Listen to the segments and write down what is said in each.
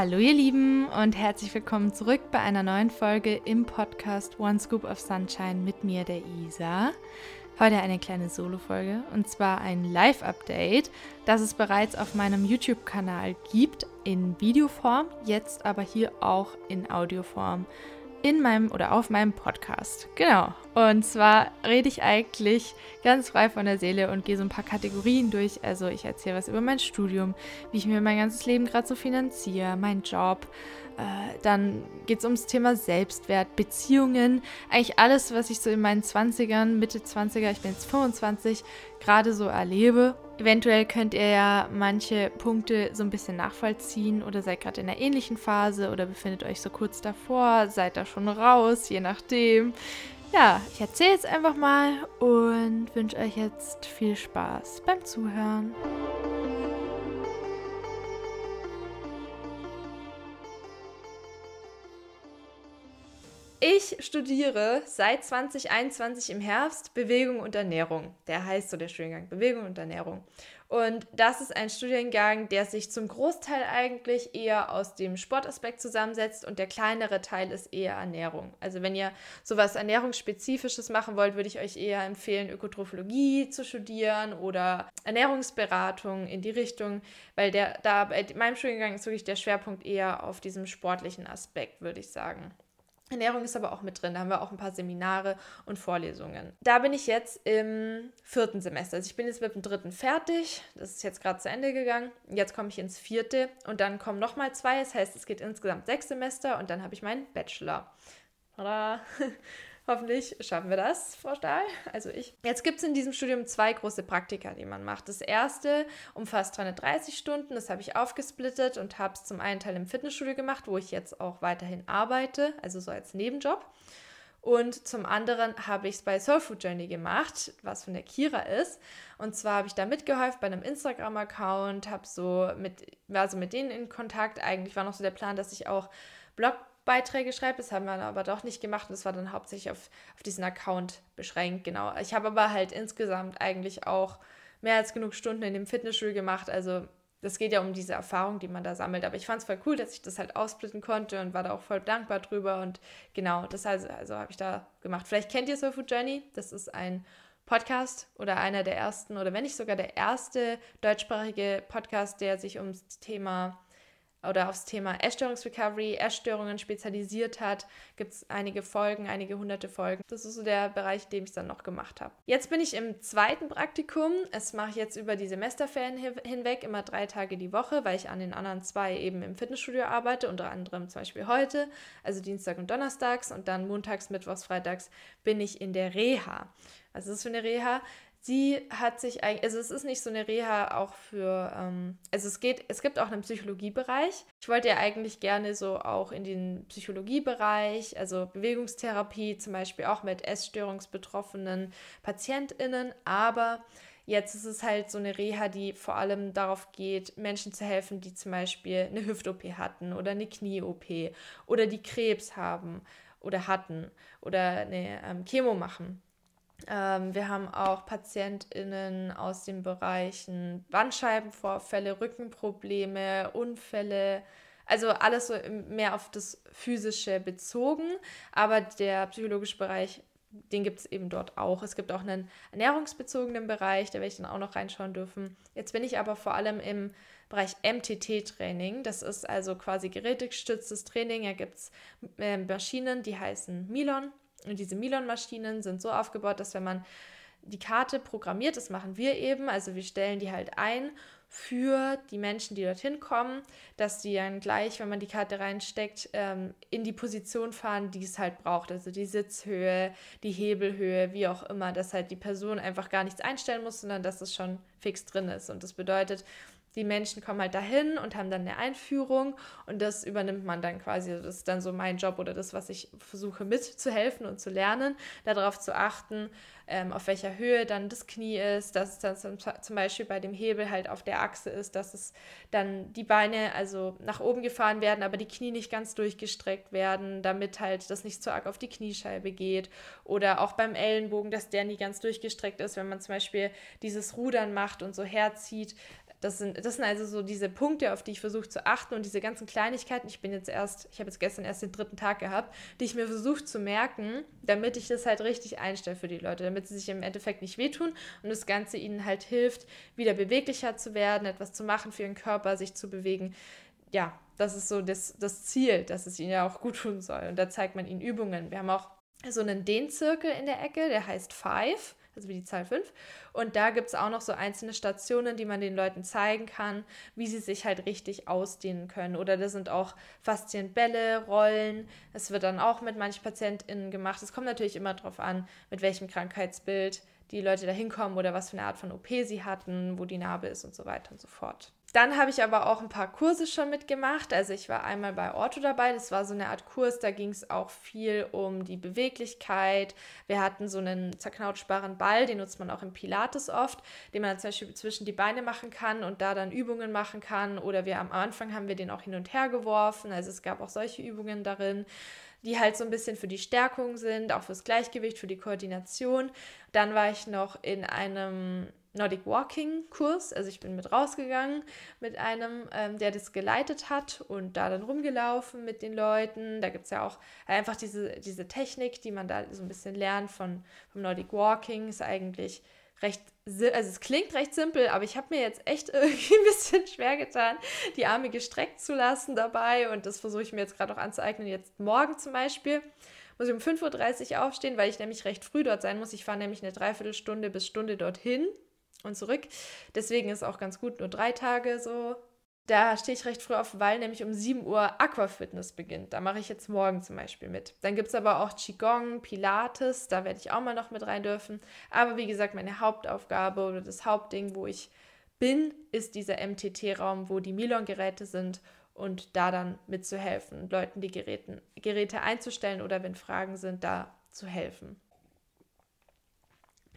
Hallo ihr Lieben und herzlich willkommen zurück bei einer neuen Folge im Podcast One Scoop of Sunshine mit mir, der Isa. Heute eine kleine Solo-Folge und zwar ein Live-Update, das es bereits auf meinem YouTube-Kanal gibt in Videoform, jetzt aber hier auch in Audioform in meinem oder auf meinem Podcast. Genau. Und zwar rede ich eigentlich ganz frei von der Seele und gehe so ein paar Kategorien durch. Also ich erzähle was über mein Studium, wie ich mir mein ganzes Leben gerade so finanziere, meinen Job. Äh, dann geht es ums Thema Selbstwert, Beziehungen, eigentlich alles, was ich so in meinen 20ern, Mitte 20er, ich bin jetzt 25, gerade so erlebe Eventuell könnt ihr ja manche Punkte so ein bisschen nachvollziehen oder seid gerade in einer ähnlichen Phase oder befindet euch so kurz davor, seid da schon raus, je nachdem. Ja, ich erzähle jetzt einfach mal und wünsche euch jetzt viel Spaß beim Zuhören. Studiere seit 2021 im Herbst Bewegung und Ernährung. Der heißt so der Studiengang Bewegung und Ernährung. Und das ist ein Studiengang, der sich zum Großteil eigentlich eher aus dem Sportaspekt zusammensetzt und der kleinere Teil ist eher Ernährung. Also wenn ihr sowas Ernährungsspezifisches machen wollt, würde ich euch eher empfehlen, Ökotrophologie zu studieren oder Ernährungsberatung in die Richtung, weil der da bei meinem Studiengang ist wirklich der Schwerpunkt eher auf diesem sportlichen Aspekt, würde ich sagen. Ernährung ist aber auch mit drin. Da haben wir auch ein paar Seminare und Vorlesungen. Da bin ich jetzt im vierten Semester. Also ich bin jetzt mit dem dritten fertig. Das ist jetzt gerade zu Ende gegangen. Jetzt komme ich ins vierte und dann kommen nochmal zwei. Das heißt, es geht insgesamt sechs Semester und dann habe ich meinen Bachelor. Tada! Hoffentlich schaffen wir das, Frau Stahl. Also ich. Jetzt gibt es in diesem Studium zwei große Praktika, die man macht. Das erste umfasst 330 Stunden. Das habe ich aufgesplittet und habe es zum einen Teil im Fitnessstudio gemacht, wo ich jetzt auch weiterhin arbeite, also so als Nebenjob. Und zum anderen habe ich es bei Soul Food Journey gemacht, was von der Kira ist. Und zwar habe ich da mitgeholfen bei einem Instagram-Account, habe so mit, war so mit denen in Kontakt. Eigentlich war noch so der Plan, dass ich auch Blog Beiträge schreibe. Das haben wir aber doch nicht gemacht und das war dann hauptsächlich auf, auf diesen Account beschränkt. Genau. Ich habe aber halt insgesamt eigentlich auch mehr als genug Stunden in dem Fitnessstudio gemacht. Also das geht ja um diese Erfahrung, die man da sammelt. Aber ich fand es voll cool, dass ich das halt aufsplitten konnte und war da auch voll dankbar drüber. Und genau, das also, also habe ich da gemacht. Vielleicht kennt ihr Soul Food Journey. Das ist ein Podcast oder einer der ersten oder wenn nicht sogar der erste deutschsprachige Podcast, der sich ums Thema oder aufs Thema Essstörungsrecovery, Essstörungen spezialisiert hat. Gibt es einige Folgen, einige hunderte Folgen. Das ist so der Bereich, dem ich dann noch gemacht habe. Jetzt bin ich im zweiten Praktikum. Es mache ich jetzt über die Semesterferien hinweg, immer drei Tage die Woche, weil ich an den anderen zwei eben im Fitnessstudio arbeite, unter anderem zum Beispiel heute, also Dienstag und Donnerstags und dann montags, mittwochs, freitags bin ich in der Reha. Das ist für eine Reha sie hat sich eigentlich, also es ist nicht so eine Reha auch für, ähm, also es geht, es gibt auch einen Psychologiebereich. Ich wollte ja eigentlich gerne so auch in den Psychologiebereich, also Bewegungstherapie zum Beispiel auch mit Essstörungsbetroffenen PatientInnen, aber Jetzt ist es halt so eine Reha, die vor allem darauf geht, Menschen zu helfen, die zum Beispiel eine Hüft-OP hatten oder eine Knie-OP oder die Krebs haben oder hatten oder eine ähm, Chemo machen. Ähm, wir haben auch PatientInnen aus den Bereichen Bandscheibenvorfälle, Rückenprobleme, Unfälle, also alles so mehr auf das Physische bezogen, aber der psychologische Bereich, den gibt es eben dort auch. Es gibt auch einen ernährungsbezogenen Bereich, da werde ich dann auch noch reinschauen dürfen. Jetzt bin ich aber vor allem im Bereich MTT-Training. Das ist also quasi gerätegestütztes Training. Da gibt es äh, Maschinen, die heißen Milon. Und diese Milon-Maschinen sind so aufgebaut, dass wenn man die Karte programmiert, das machen wir eben, also wir stellen die halt ein für die Menschen, die dorthin kommen, dass die dann gleich, wenn man die Karte reinsteckt, ähm, in die Position fahren, die es halt braucht. Also die Sitzhöhe, die Hebelhöhe, wie auch immer, dass halt die Person einfach gar nichts einstellen muss, sondern dass es schon fix drin ist. Und das bedeutet, die Menschen kommen halt dahin und haben dann eine Einführung und das übernimmt man dann quasi. Das ist dann so mein Job oder das, was ich versuche mitzuhelfen und zu lernen, darauf zu achten, ähm, auf welcher Höhe dann das Knie ist, dass es dann zum, zum, Beispiel bei dem Hebel halt auf der Achse ist, dass es dann die Beine also nach oben gefahren werden, aber die Knie nicht ganz durchgestreckt werden, damit halt das nicht zu arg auf die Kniescheibe geht. Oder auch beim Ellenbogen, dass der nie ganz durchgestreckt ist, wenn man zum Beispiel dieses Rudern macht und so herzieht, Das sind, das sind also so diese Punkte, auf die ich versuche zu achten und diese ganzen Kleinigkeiten. Ich bin jetzt erst, ich habe jetzt gestern erst den dritten Tag gehabt, die ich mir versuche zu merken, damit ich das halt richtig einstelle für die Leute, damit sie sich im Endeffekt nicht wehtun und das Ganze ihnen halt hilft, wieder beweglicher zu werden, etwas zu machen für ihren Körper, sich zu bewegen. Ja, das ist so das, das Ziel, dass es ihnen ja auch gut tun soll. Und da zeigt man ihnen Übungen. Wir haben auch so einen Dehnzirkel in der Ecke, der heißt Five also wie die Zahl 5. Und da gibt es auch noch so einzelne Stationen, die man den Leuten zeigen kann, wie sie sich halt richtig ausdehnen können. Oder da sind auch Faszienbälle, Rollen. Es wird dann auch mit manchen PatientInnen gemacht. Es kommt natürlich immer darauf an, mit welchem Krankheitsbild die Leute da hinkommen oder was für eine Art von OP sie hatten, wo die Narbe ist und so weiter und so fort. Dann habe ich aber auch ein paar Kurse schon mitgemacht. Also ich war einmal bei Orto dabei. Das war so eine Art Kurs, da ging es auch viel um die Beweglichkeit. Wir hatten so einen zerknautschbaren Ball, den nutzt man auch im Pilates oft, den man zum Beispiel zwischen die Beine machen kann und da dann Übungen machen kann. Oder wir am Anfang haben wir den auch hin und her geworfen. Also es gab auch solche Übungen darin die halt so ein bisschen für die Stärkung sind, auch fürs Gleichgewicht, für die Koordination. Dann war ich noch in einem Nordic Walking Kurs. Also ich bin mit rausgegangen mit einem, ähm, der das geleitet hat und da dann rumgelaufen mit den Leuten. Da gibt es ja auch einfach diese, diese Technik, die man da so ein bisschen lernt von, vom Nordic Walking. Ist eigentlich recht, also es klingt recht simpel, aber ich habe mir jetzt echt irgendwie ein bisschen schwer getan, die Arme gestreckt zu lassen dabei und das versuche ich mir jetzt gerade auch anzueignen. Jetzt morgen zum Beispiel muss ich um 5.30 Uhr aufstehen, weil ich nämlich recht früh dort sein muss. Ich fahre nämlich eine Dreiviertelstunde bis Stunde dorthin und zurück. Deswegen ist auch ganz gut, nur drei Tage so. Da stehe ich recht früh auf, weil nämlich um 7 Uhr Aquafitness beginnt. Da mache ich jetzt morgen zum Beispiel mit. Dann gibt es aber auch Qigong, Pilates, da werde ich auch mal noch mit rein dürfen. Aber wie gesagt, meine Hauptaufgabe oder das Hauptding, wo ich bin, ist dieser MTT-Raum, wo die Milon-Geräte sind und da dann mitzuhelfen, Leuten die Geräten, Geräte einzustellen oder wenn Fragen sind, da zu helfen.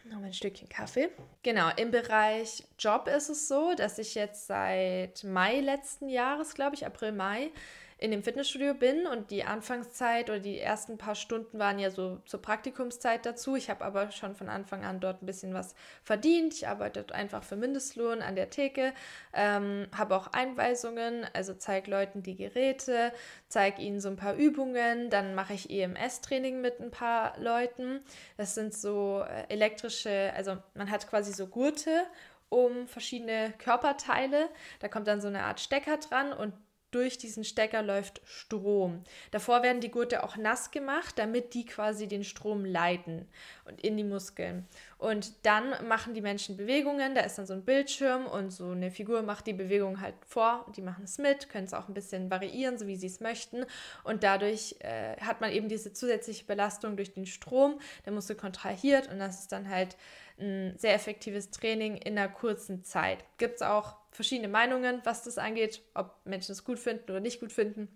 Noch ein Stückchen Kaffee. Genau, im Bereich Job ist es so, dass ich jetzt seit Mai letzten Jahres, glaube ich, April, Mai, in dem Fitnessstudio bin und die Anfangszeit oder die ersten paar Stunden waren ja so zur Praktikumszeit dazu. Ich habe aber schon von Anfang an dort ein bisschen was verdient. Ich arbeite einfach für Mindestlohn an der Theke, ähm, habe auch Einweisungen, also zeige Leuten die Geräte, zeige ihnen so ein paar Übungen, dann mache ich EMS-Training mit ein paar Leuten. Das sind so äh, elektrische, also man hat quasi so Gurte um verschiedene Körperteile. Da kommt dann so eine Art Stecker dran und durch diesen Stecker läuft Strom. Davor werden die Gurte auch nass gemacht, damit die quasi den Strom leiten und in die Muskeln. Und dann machen die Menschen Bewegungen, da ist dann so ein Bildschirm und so eine Figur macht die Bewegung halt vor die machen es mit, können es auch ein bisschen variieren, so wie sie es möchten. Und dadurch äh, hat man eben diese zusätzliche Belastung durch den Strom, der Muskel kontrahiert und das ist dann halt ein sehr effektives Training in einer kurzen Zeit. Gibt es auch verschiedene Meinungen, was das angeht, ob Menschen es gut finden oder nicht gut finden.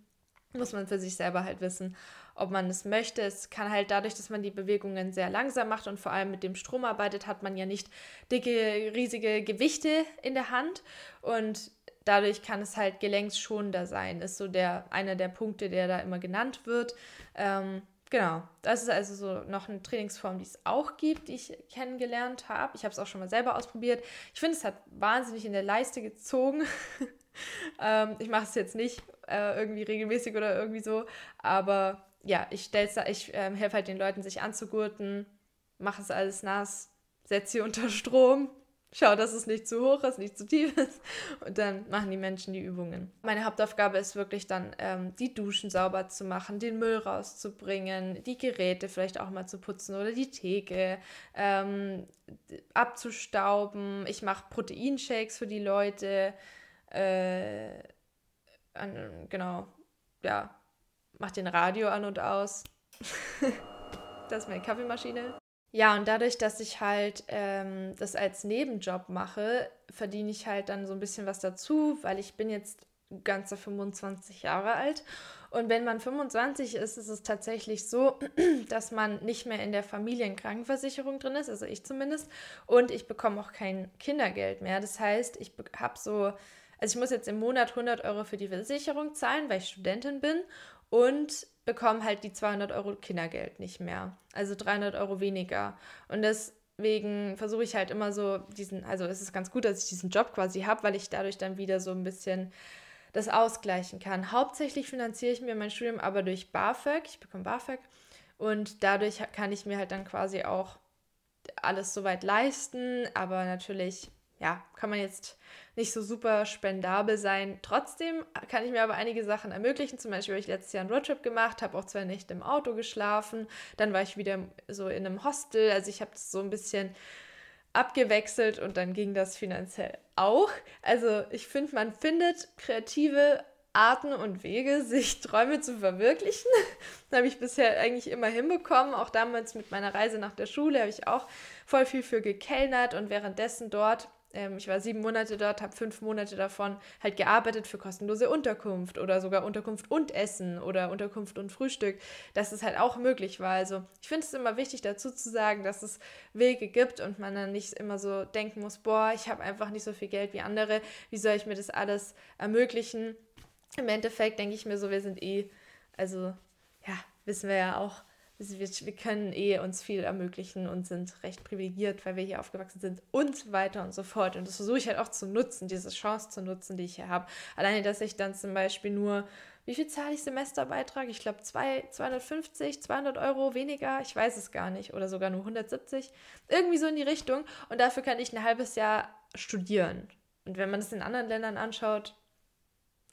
Muss man für sich selber halt wissen, ob man es möchte. Es kann halt dadurch, dass man die Bewegungen sehr langsam macht und vor allem mit dem Strom arbeitet, hat man ja nicht dicke, riesige Gewichte in der Hand und dadurch kann es halt gelenksschonender sein. Ist so der einer der Punkte, der da immer genannt wird. Ähm, Genau, das ist also so noch eine Trainingsform, die es auch gibt, die ich kennengelernt habe. Ich habe es auch schon mal selber ausprobiert. Ich finde, es hat wahnsinnig in der Leiste gezogen. ähm, ich mache es jetzt nicht äh, irgendwie regelmäßig oder irgendwie so, aber ja, ich stell's ich äh, helfe halt den Leuten, sich anzugurten, mache es alles nass, setze sie unter Strom, Schau, dass es nicht zu hoch ist, nicht zu tief ist. Und dann machen die Menschen die Übungen. Meine Hauptaufgabe ist wirklich dann, ähm, die Duschen sauber zu machen, den Müll rauszubringen, die Geräte vielleicht auch mal zu putzen oder die Theke ähm, abzustauben. Ich mache Proteinshakes für die Leute. Äh, an, genau, ja, mach den Radio an und aus. das ist meine Kaffeemaschine. Ja, und dadurch, dass ich halt ähm, das als Nebenjob mache, verdiene ich halt dann so ein bisschen was dazu, weil ich bin jetzt ganze 25 Jahre alt. Und wenn man 25 ist, ist es tatsächlich so, dass man nicht mehr in der Familienkrankenversicherung drin ist, also ich zumindest. Und ich bekomme auch kein Kindergeld mehr. Das heißt, ich habe so, also ich muss jetzt im Monat 100 Euro für die Versicherung zahlen, weil ich Studentin bin. Und bekommen halt die 200 Euro Kindergeld nicht mehr. Also 300 Euro weniger. Und deswegen versuche ich halt immer so diesen, also es ist ganz gut, dass ich diesen Job quasi habe, weil ich dadurch dann wieder so ein bisschen das ausgleichen kann. Hauptsächlich finanziere ich mir mein Studium aber durch BAföG. Ich bekomme BAföG und dadurch kann ich mir halt dann quasi auch alles soweit leisten, aber natürlich ja, kann man jetzt nicht so super spendabel sein. Trotzdem kann ich mir aber einige Sachen ermöglichen. Zum Beispiel habe ich letztes Jahr einen Roadtrip gemacht, habe auch zwei Nächte im Auto geschlafen. Dann war ich wieder so in einem Hostel. Also ich habe das so ein bisschen abgewechselt und dann ging das finanziell auch. Also ich finde, man findet kreative Arten und Wege, sich Träume zu verwirklichen. das habe ich bisher eigentlich immer hinbekommen. Auch damals mit meiner Reise nach der Schule habe ich auch voll viel für gekellnert und währenddessen dort ich war sieben Monate dort, habe fünf Monate davon halt gearbeitet für kostenlose Unterkunft oder sogar Unterkunft und Essen oder Unterkunft und Frühstück, dass es halt auch möglich war. Also ich finde es immer wichtig dazu zu sagen, dass es Wege gibt und man dann nicht immer so denken muss, boah, ich habe einfach nicht so viel Geld wie andere, wie soll ich mir das alles ermöglichen? Im Endeffekt denke ich mir so, wir sind eh, also ja, wissen wir ja auch, wir, wir können eh uns viel ermöglichen und sind recht privilegiert, weil wir hier aufgewachsen sind und so weiter und so fort. Und das versuche ich halt auch zu nutzen, diese Chance zu nutzen, die ich hier habe. Alleine, dass ich dann zum Beispiel nur, wie viel zahle ich Semesterbeitrag? Ich glaube 250, 200 Euro weniger, ich weiß es gar nicht, oder sogar nur 170. Irgendwie so in die Richtung. Und dafür kann ich ein halbes Jahr studieren. Und wenn man es in anderen Ländern anschaut,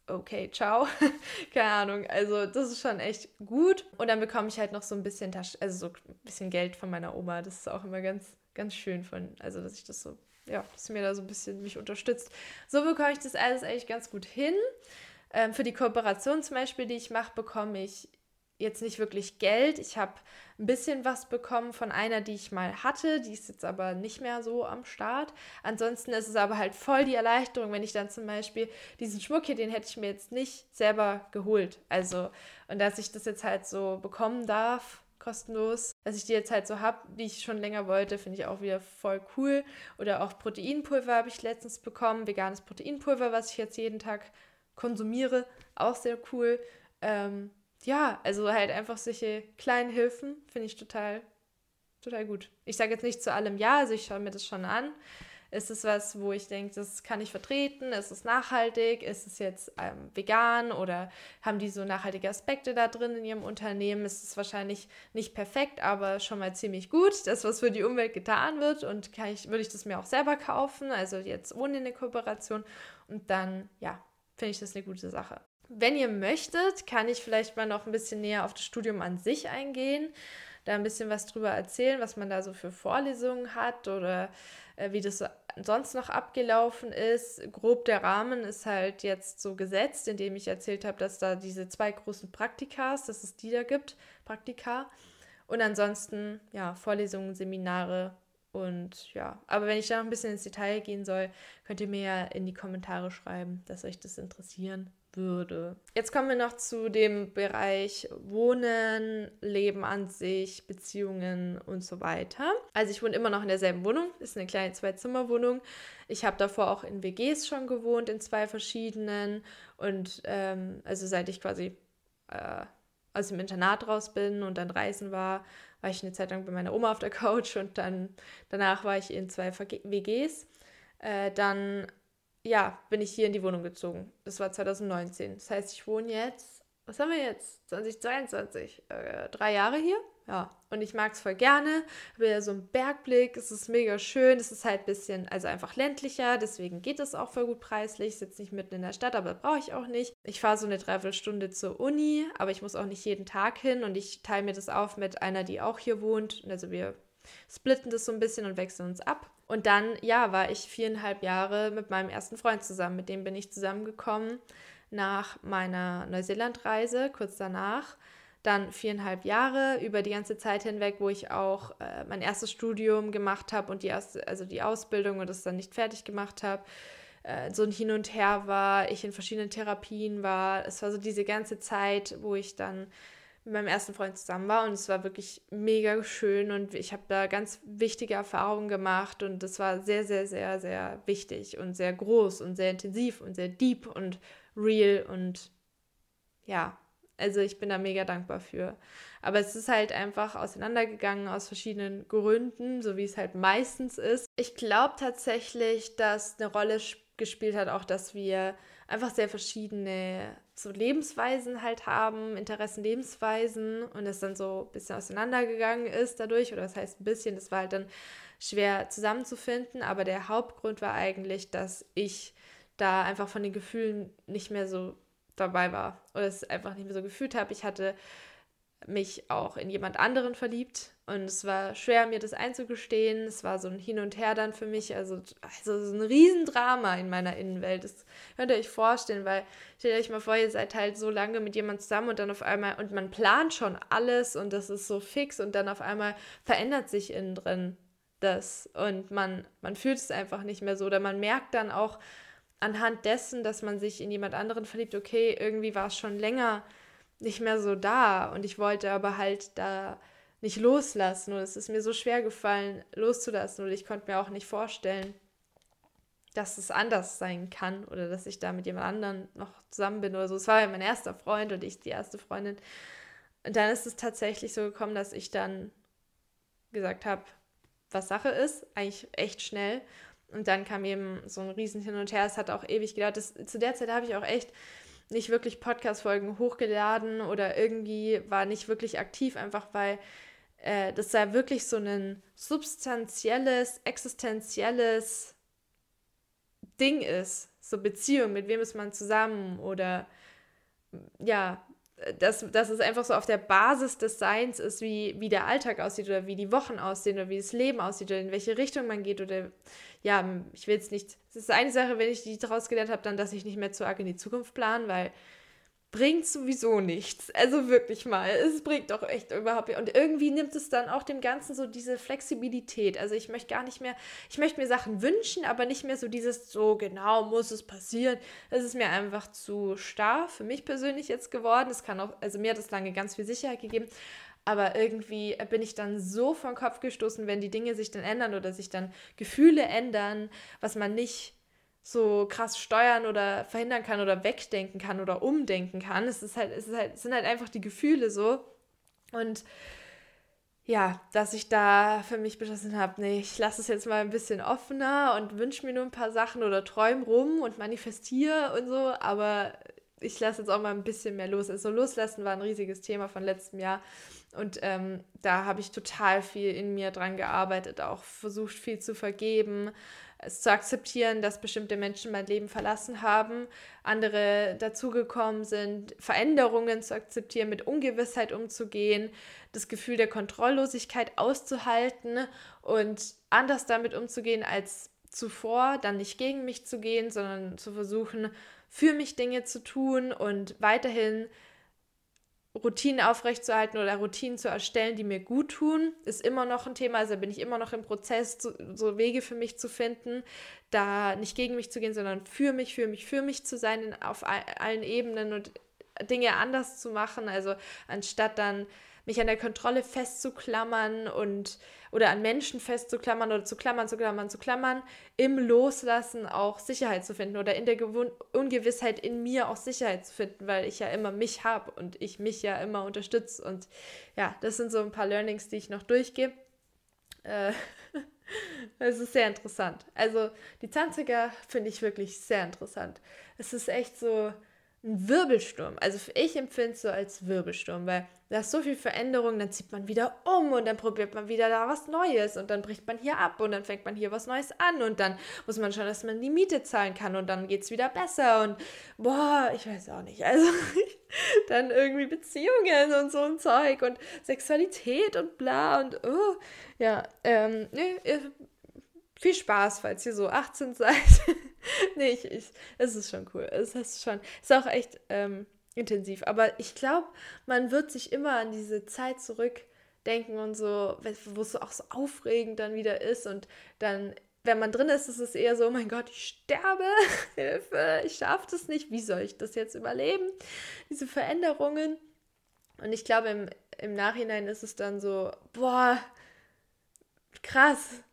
okay, ciao. Keine Ahnung. Also, das ist schon echt gut. Und dann bekomme ich halt noch so ein bisschen Tasche, also so ein bisschen Geld von meiner Oma. Das ist auch immer ganz, ganz schön von, also dass ich das so, ja, dass mir da so ein bisschen mich unterstützt. So bekomme ich das alles eigentlich ganz gut hin. Ähm, für die Kooperation zum Beispiel, die ich mache, bekomme ich jetzt nicht wirklich Geld. Ich habe ein bisschen was bekommen von einer, die ich mal hatte. Die ist jetzt aber nicht mehr so am Start. Ansonsten ist es aber halt voll die Erleichterung, wenn ich dann zum Beispiel diesen Schmuck hier, den hätte ich mir jetzt nicht selber geholt. Also, und dass ich das jetzt halt so bekommen darf, kostenlos, dass ich die jetzt halt so habe, die ich schon länger wollte, finde ich auch wieder voll cool. Oder auch Proteinpulver habe ich letztens bekommen, veganes Proteinpulver, was ich jetzt jeden Tag konsumiere, auch sehr cool. Ähm, ja, also halt einfach solche kleinen Hilfen finde ich total, total gut. Ich sage jetzt nicht zu allem Ja, also ich schaue mir das schon an. Ist es was, wo ich denke, das kann ich vertreten? Ist es nachhaltig? Ist es jetzt ähm, vegan oder haben die so nachhaltige Aspekte da drin in ihrem Unternehmen? Ist es wahrscheinlich nicht perfekt, aber schon mal ziemlich gut, das, was für die Umwelt getan wird. Und kann ich, würde ich das mir auch selber kaufen, also jetzt ohne eine Kooperation. Und dann, ja, finde ich das eine gute Sache. Wenn ihr möchtet, kann ich vielleicht mal noch ein bisschen näher auf das Studium an sich eingehen, da ein bisschen was drüber erzählen, was man da so für Vorlesungen hat oder äh, wie das sonst noch abgelaufen ist. Grob der Rahmen ist halt jetzt so gesetzt, indem ich erzählt habe, dass da diese zwei großen Praktikas, dass es die da gibt, Praktika. Und ansonsten, ja, Vorlesungen, Seminare und ja, aber wenn ich da noch ein bisschen ins Detail gehen soll, könnt ihr mir ja in die Kommentare schreiben, dass euch das interessieren würde. Jetzt kommen wir noch zu dem Bereich Wohnen, Leben an sich, Beziehungen und so weiter. Also ich wohne immer noch in derselben Wohnung, ist eine kleine Zwei-Zimmer-Wohnung. Ich habe davor auch in WGs schon gewohnt, in zwei verschiedenen. Und ähm, also seit ich quasi äh, aus dem Internat raus bin und dann reisen war, war ich eine Zeit lang bei meiner Oma auf der Couch und dann danach war ich in zwei WGs. Äh, dann ja, bin ich hier in die Wohnung gezogen. Das war 2019. Das heißt, ich wohne jetzt, was haben wir jetzt? 2022. Äh, drei Jahre hier. Ja, und ich mag es voll gerne. Habe ja so einen Bergblick, es ist mega schön. Es ist halt ein bisschen, also einfach ländlicher, deswegen geht es auch voll gut preislich. Ich sitze nicht mitten in der Stadt, aber brauche ich auch nicht. Ich fahre so eine Dreiviertelstunde zur Uni, aber ich muss auch nicht jeden Tag hin und ich teile mir das auf mit einer, die auch hier wohnt. Also wir splitten das so ein bisschen und wechseln uns ab. Und dann, ja, war ich viereinhalb Jahre mit meinem ersten Freund zusammen. Mit dem bin ich zusammengekommen nach meiner Neuseeland-Reise, kurz danach. Dann viereinhalb Jahre über die ganze Zeit hinweg, wo ich auch äh, mein erstes Studium gemacht habe und die erste, also die Ausbildung und das dann nicht fertig gemacht habe. Äh, so ein Hin und Her war, ich in verschiedenen Therapien war. Es war so diese ganze Zeit, wo ich dann mit meinem ersten Freund zusammen war und es war wirklich mega schön und ich habe da ganz wichtige Erfahrungen gemacht und das war sehr, sehr, sehr, sehr wichtig und sehr groß und sehr intensiv und sehr deep und real und ja, Also ich bin da mega dankbar für. Aber es ist halt einfach auseinandergegangen aus verschiedenen Gründen, so wie es halt meistens ist. Ich glaube tatsächlich, dass eine Rolle gespielt hat auch, dass wir einfach sehr verschiedene so Lebensweisen halt haben, Interessen, Lebensweisen und es dann so ein bisschen auseinandergegangen ist dadurch, oder das heißt ein bisschen, das war halt dann schwer zusammenzufinden, aber der Hauptgrund war eigentlich, dass ich da einfach von den Gefühlen nicht mehr so dabei war oder es einfach nicht mehr so gefühlt habe. Ich hatte mich auch in jemand anderen verliebt und es war schwer, mir das einzugestehen. Es war so ein Hin und Her dann für mich, also, also so ein Riesendrama in meiner Innenwelt. Das könnt ihr euch vorstellen, weil stellt euch mal vor, ihr seid halt so lange mit jemandem zusammen und dann auf einmal, und man plant schon alles und das ist so fix und dann auf einmal verändert sich innen drin das und man, man fühlt es einfach nicht mehr so oder man merkt dann auch anhand dessen, dass man sich in jemand anderen verliebt, okay, irgendwie war es schon länger nicht mehr so da und ich wollte aber halt da nicht loslassen und es ist mir so schwer gefallen, loszulassen und ich konnte mir auch nicht vorstellen, dass es anders sein kann oder dass ich da mit jemand anderen noch zusammen bin oder so. Es war ja mein erster Freund und ich die erste Freundin. Und dann ist es tatsächlich so gekommen, dass ich dann gesagt habe, was Sache ist, eigentlich echt schnell. Und dann kam eben so ein Riesen hin und her. Es hat auch ewig gedauert. Das, zu der Zeit habe ich auch echt nicht wirklich Podcast-Folgen hochgeladen oder irgendwie war nicht wirklich aktiv, einfach weil äh, das ja wirklich so ein substanzielles, existenzielles Ding ist. So Beziehung, mit wem ist man zusammen oder ja, dass, dass es einfach so auf der Basis des Seins ist, wie, wie der Alltag aussieht oder wie die Wochen aussehen oder wie das Leben aussieht oder in welche Richtung man geht oder ja, ich will jetzt nicht, es ist eine Sache, wenn ich die daraus gelernt habe, dann, dass ich nicht mehr zu arg in die Zukunft plan, weil bringt sowieso nichts. Also wirklich mal. Es bringt doch echt überhaupt nicht. Und irgendwie nimmt es dann auch dem Ganzen so diese Flexibilität. Also ich möchte gar nicht mehr, ich möchte mir Sachen wünschen, aber nicht mehr so dieses, so genau muss es passieren. Das ist mir einfach zu starr für mich persönlich jetzt geworden. Es kann auch, also mir hat es lange ganz viel Sicherheit gegeben. Aber irgendwie bin ich dann so vom Kopf gestoßen, wenn die Dinge sich dann ändern oder sich dann Gefühle ändern, was man nicht so krass steuern oder verhindern kann oder wegdenken kann oder umdenken kann. Es ist halt, es ist halt, sind halt einfach die Gefühle so. Und ja, dass ich da für mich beschlossen habe, nee, ich lasse es jetzt mal ein bisschen offener und wünsche mir nur ein paar Sachen oder träume rum und manifestiere und so, aber ich lasse jetzt auch mal ein bisschen mehr los. Also loslassen war ein riesiges Thema von letztem Jahr und ähm, da habe ich total viel in mir dran gearbeitet, auch versucht viel zu vergeben, es zu akzeptieren, dass bestimmte Menschen mein Leben verlassen haben, andere dazugekommen sind, Veränderungen zu akzeptieren, mit Ungewissheit umzugehen, das Gefühl der Kontrolllosigkeit auszuhalten und anders damit umzugehen als zuvor, dann nicht gegen mich zu gehen, sondern zu versuchen, für mich Dinge zu tun und weiterhin Routinen aufrechtzuerhalten oder Routinen zu erstellen, die mir gut tun, ist immer noch ein Thema. Also bin ich immer noch im Prozess, so, so, Wege für mich zu finden, da nicht gegen mich zu gehen, sondern für mich, für mich, für mich zu sein in, auf allen Ebenen und Dinge anders zu machen. Also anstatt dann mich an der Kontrolle festzuklammern und oder an Menschen festzuklammern oder zu klammern, zu klammern, zu klammern, im Loslassen auch Sicherheit zu finden oder in der Gewun Ungewissheit in mir auch Sicherheit zu finden, weil ich ja immer mich habe und ich mich ja immer unterstütze. Und ja, das sind so ein paar Learnings, die ich noch durchgehe. Äh, es ist sehr interessant. Also die Zanziger finde ich wirklich sehr interessant. Es ist echt so ein Wirbelsturm. Also ich empfinde es so als Wirbelsturm, weil da ist so viel Veränderung, dann zieht man wieder um und dann probiert man wieder da was Neues und dann bricht man hier ab und dann fängt man hier was Neues an und dann muss man schauen, dass man die Miete zahlen kann und dann geht es wieder besser und boah, ich weiß auch nicht. Also dann irgendwie Beziehungen und so ein Zeug und Sexualität und bla und oh, ja, ähm, nee, viel Spaß, falls ihr so 18 seid. nee, ich, ich, es ist schon cool. Es ist schon, ist auch echt ähm, intensiv. Aber ich glaube, man wird sich immer an diese Zeit zurückdenken und so, wo es auch so aufregend dann wieder ist und dann wenn man drin ist, ist es eher so, oh mein Gott, ich sterbe, Hilfe, ich schaffe das nicht, wie soll ich das jetzt überleben? Diese Veränderungen. Und ich glaube, im, im Nachhinein ist es dann so, boah, krass,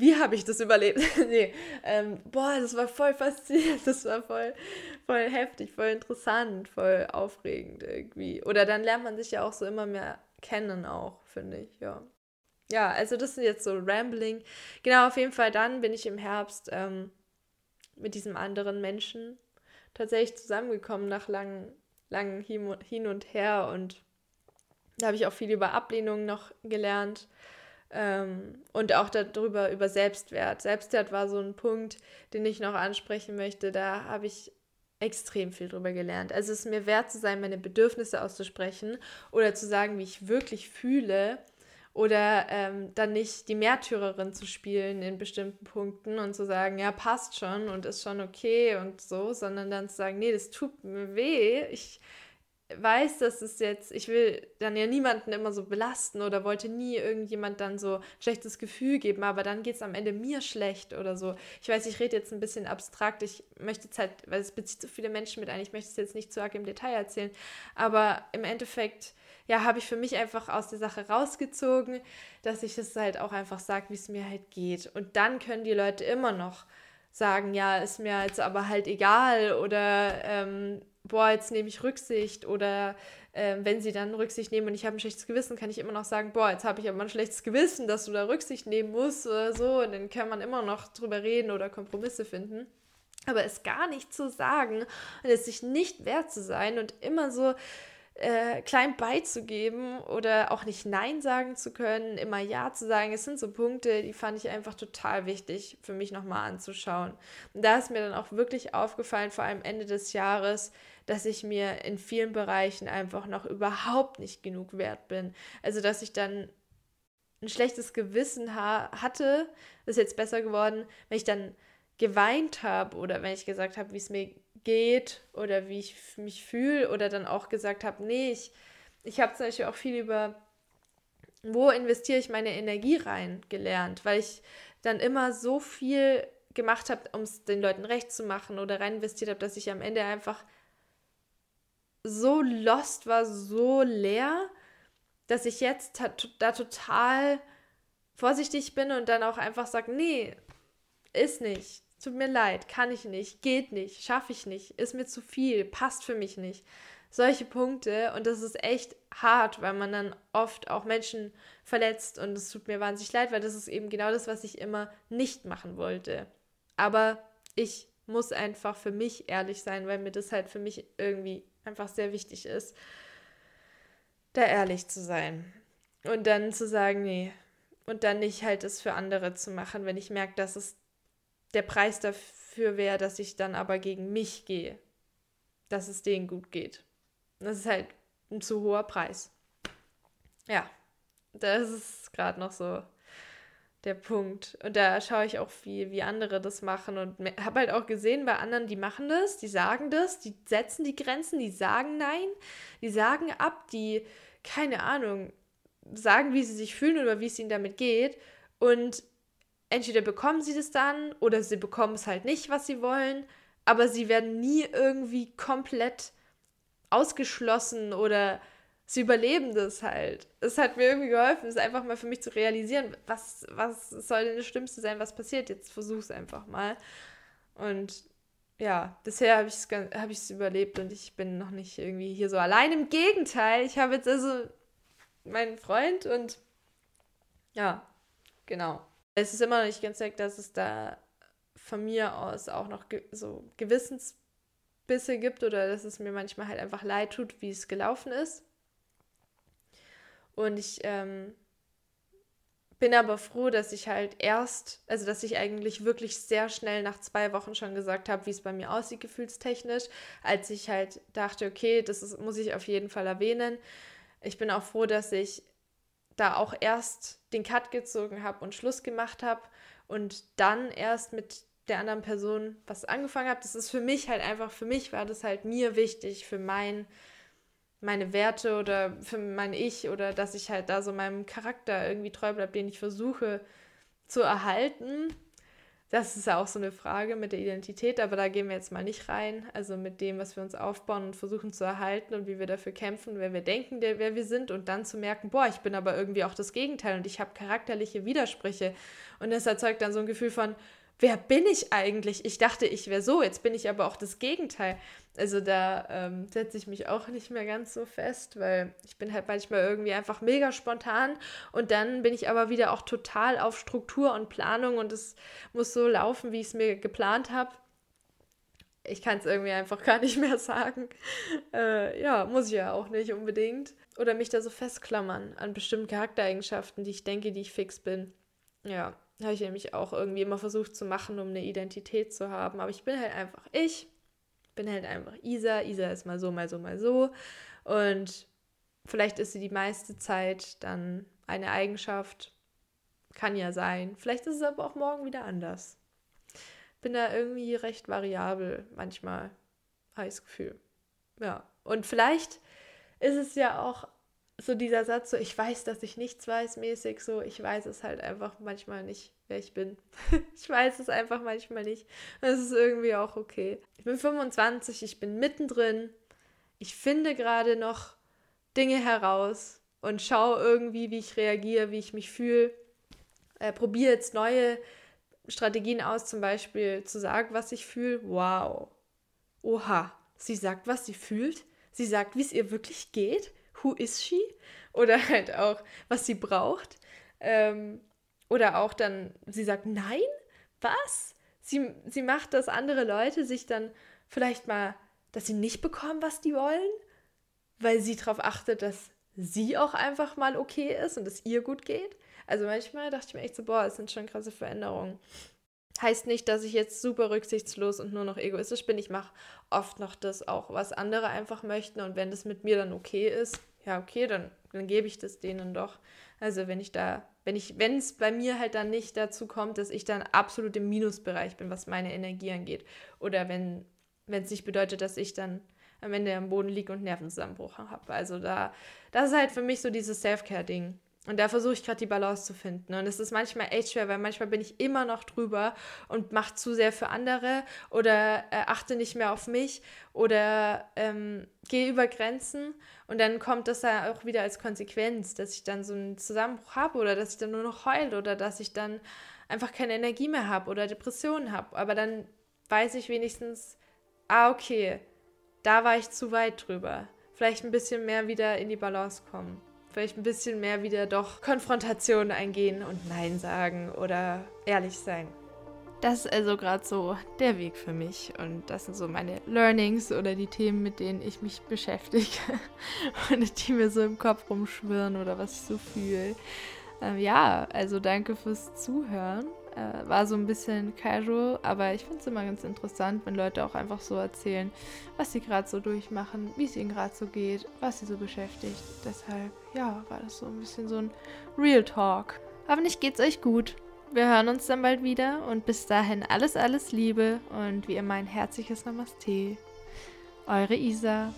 wie habe ich das überlebt? nee, ähm, boah, das war voll faszinierend, das war voll, voll heftig, voll interessant, voll aufregend irgendwie. Oder dann lernt man sich ja auch so immer mehr kennen auch, finde ich, ja. Ja, also das sind jetzt so Rambling. Genau, auf jeden Fall dann bin ich im Herbst ähm, mit diesem anderen Menschen tatsächlich zusammengekommen nach langen, langen Hin und Her und da habe ich auch viel über Ablehnung noch gelernt ähm, und auch darüber, über Selbstwert. Selbstwert war so ein Punkt, den ich noch ansprechen möchte. Da habe ich extrem viel drüber gelernt. Also es ist mir wert zu sein, meine Bedürfnisse auszusprechen oder zu sagen, wie ich wirklich fühle oder ähm, dann nicht die Märtyrerin zu spielen in bestimmten Punkten und zu sagen, ja, passt schon und ist schon okay und so, sondern dann zu sagen, nee, das tut mir weh, ich weiß, dass es jetzt, ich will dann ja niemanden immer so belasten oder wollte nie irgendjemand dann so ein schlechtes Gefühl geben, aber dann geht es am Ende mir schlecht oder so. Ich weiß, ich rede jetzt ein bisschen abstrakt, ich möchte jetzt halt, weil es bezieht so viele Menschen mit ein, ich möchte es jetzt nicht zu arg im Detail erzählen, aber im Endeffekt, ja, habe ich für mich einfach aus der Sache rausgezogen, dass ich es halt auch einfach sage, wie es mir halt geht. Und dann können die Leute immer noch sagen, ja, ist mir jetzt aber halt egal oder ähm, boah, jetzt nehme ich Rücksicht oder äh, wenn sie dann Rücksicht nehmen und ich habe ein schlechtes Gewissen, kann ich immer noch sagen, boah, jetzt habe ich aber ein schlechtes Gewissen, dass du da Rücksicht nehmen musst oder so und dann kann man immer noch drüber reden oder Kompromisse finden. Aber es gar nicht zu sagen und es sich nicht wert zu sein und immer so äh, klein beizugeben oder auch nicht Nein sagen zu können, immer Ja zu sagen. Es sind so Punkte, die fand ich einfach total wichtig für mich nochmal anzuschauen. Und da ist mir dann auch wirklich aufgefallen, vor allem Ende des Jahres, dass ich mir in vielen Bereichen einfach noch überhaupt nicht genug wert bin. Also, dass ich dann ein schlechtes Gewissen ha hatte, ist jetzt besser geworden, wenn ich dann geweint habe oder wenn ich gesagt habe, wie es mir geht oder wie ich mich fühle oder dann auch gesagt habe, nee, ich, ich habe zum Beispiel auch viel über, wo investiere ich meine Energie rein gelernt, weil ich dann immer so viel gemacht habe, um es den Leuten recht zu machen oder rein investiert habe, dass ich am Ende einfach so lost war, so leer, dass ich jetzt da total vorsichtig bin und dann auch einfach sage, nee, ist nicht tut mir leid, kann ich nicht, geht nicht, schaffe ich nicht, ist mir zu viel, passt für mich nicht. Solche Punkte und das ist echt hart, weil man dann oft auch Menschen verletzt und es tut mir wahnsinnig leid, weil das ist eben genau das, was ich immer nicht machen wollte. Aber ich muss einfach für mich ehrlich sein, weil mir das halt für mich irgendwie einfach sehr wichtig ist, da ehrlich zu sein. Und dann zu sagen, nee. Und dann nicht halt es für andere zu machen, wenn ich merke, dass es der Preis dafür wäre, dass ich dann aber gegen mich gehe, dass es denen gut geht. Das ist halt ein zu hoher Preis. Ja, das ist gerade noch so der Punkt. Und da schaue ich auch viel, wie andere das machen und habe halt auch gesehen bei anderen, die machen das, die sagen das, die setzen die Grenzen, die sagen nein, die sagen ab, die, keine Ahnung, sagen, wie sie sich fühlen oder wie es ihnen damit geht. Und entweder bekommen sie das dann oder sie bekommen es halt nicht, was sie wollen, aber sie werden nie irgendwie komplett ausgeschlossen oder sie überleben das halt. Es hat mir irgendwie geholfen, es einfach mal für mich zu realisieren, was, was soll denn das Schlimmste sein, was passiert. Jetzt versuch es einfach mal. Und ja, bisher habe ich es hab überlebt und ich bin noch nicht irgendwie hier so allein. Im Gegenteil, ich habe jetzt also meinen Freund und ja, genau es ist immer noch nicht ganz sicher, dass es da von mir aus auch noch ge so Gewissensbisse gibt oder dass es mir manchmal halt einfach leid tut, wie es gelaufen ist. Und ich ähm, bin aber froh, dass ich halt erst, also dass ich eigentlich wirklich sehr schnell nach zwei Wochen schon gesagt habe, wie es bei mir aussieht, gefühlstechnisch, als ich halt dachte, okay, das ist, muss ich auf jeden Fall erwähnen. Ich bin auch froh, dass ich da auch erst den Cut gezogen habe und Schluss gemacht habe und dann erst mit der anderen Person was angefangen habe. Das ist für mich halt einfach, für mich war das halt mir wichtig, für mein, meine Werte oder für mein Ich oder dass ich halt da so meinem Charakter irgendwie treu bleibe, den ich versuche zu erhalten. Das ist ja auch so eine Frage mit der Identität, aber da gehen wir jetzt mal nicht rein. Also mit dem, was wir uns aufbauen und versuchen zu erhalten und wie wir dafür kämpfen, wer wir denken, der, wer wir sind und dann zu merken, boah, ich bin aber irgendwie auch das Gegenteil und ich habe charakterliche Widersprüche. Und das erzeugt dann so ein Gefühl von, wer bin ich eigentlich? Ich dachte, ich wäre so, jetzt bin ich aber auch das Gegenteil. Also da ähm, setze ich mich auch nicht mehr ganz so fest, weil ich bin halt manchmal irgendwie einfach mega spontan und dann bin ich aber wieder auch total auf Struktur und Planung und es muss so laufen, wie ich es mir geplant habe. Ich kann es irgendwie einfach gar nicht mehr sagen. Äh, ja, muss ich ja auch nicht unbedingt. Oder mich da so festklammern an bestimmten Charaktereigenschaften, die ich denke, die ich fix bin. Ja, habe ich nämlich auch irgendwie immer versucht zu machen, um eine Identität zu haben. Aber ich bin halt einfach ich. Bin halt einfach Isa. Isa ist mal so, mal so, mal so. Und vielleicht ist sie die meiste Zeit dann eine Eigenschaft. Kann ja sein. Vielleicht ist es aber auch morgen wieder anders. Bin da irgendwie recht variabel manchmal. Habe ich das Gefühl. Ja. Und vielleicht ist es ja auch so dieser Satz, so ich weiß, dass ich nichts weiß, mäßig, so ich weiß es halt einfach manchmal nicht, wer ich bin. ich weiß es einfach manchmal nicht. Das ist irgendwie auch okay. Ich bin 25, ich bin mittendrin. Ich finde gerade noch Dinge heraus und schaue irgendwie, wie ich reagiere, wie ich mich fühle. Äh, Probiere jetzt neue Strategien aus, zum Beispiel zu sagen, was ich fühle. Wow. Oha. Sie sagt, was sie fühlt. Sie sagt, wie es ihr wirklich geht who is she? Oder halt auch, was sie braucht. Ähm, oder auch dann, sie sagt, nein, was? Sie, sie macht, dass andere Leute sich dann vielleicht mal, dass sie nicht bekommen, was die wollen, weil sie darauf achtet, dass sie auch einfach mal okay ist und es ihr gut geht. Also manchmal dachte ich mir echt so, boah, es sind schon krasse Veränderungen. Heißt nicht, dass ich jetzt super rücksichtslos und nur noch egoistisch bin. Ich mache oft noch das auch, was andere einfach möchten. Und wenn das mit mir dann okay ist, ja, okay, dann, dann gebe ich das denen doch. Also wenn ich da, wenn ich, wenn es bei mir halt dann nicht dazu kommt, dass ich dann absolut im Minusbereich bin, was meine Energie angeht. Oder wenn es nicht bedeutet, dass ich dann am Ende am Boden liege und Nervenzusammenbruch habe. Also da, das ist halt für mich so dieses Self-Care-Ding. Und da versuche ich gerade die Balance zu finden. Und es ist manchmal echt schwer, weil manchmal bin ich immer noch drüber und mache zu sehr für andere oder äh, achte nicht mehr auf mich oder ähm, gehe über Grenzen. Und dann kommt das ja auch wieder als Konsequenz, dass ich dann so einen Zusammenbruch habe oder dass ich dann nur noch heult oder dass ich dann einfach keine Energie mehr habe oder Depressionen habe. Aber dann weiß ich wenigstens, ah, okay, da war ich zu weit drüber. Vielleicht ein bisschen mehr wieder in die Balance kommen vielleicht ein bisschen mehr wieder doch Konfrontationen eingehen und Nein sagen oder ehrlich sein. Das ist also gerade so der Weg für mich und das sind so meine Learnings oder die Themen, mit denen ich mich beschäftige und die mir so im Kopf rumschwirren oder was ich so fühle. Ähm, ja, also danke fürs Zuhören äh, war so ein bisschen casual, aber ich finde es immer ganz interessant, wenn Leute auch einfach so erzählen, was sie gerade so durchmachen, wie es ihnen gerade so geht, was sie so beschäftigt. Deshalb, ja, war das so ein bisschen so ein Real Talk. Hoffentlich geht's euch gut. Wir hören uns dann bald wieder und bis dahin alles, alles Liebe und wie immer ein herzliches Namaste. Eure Isa.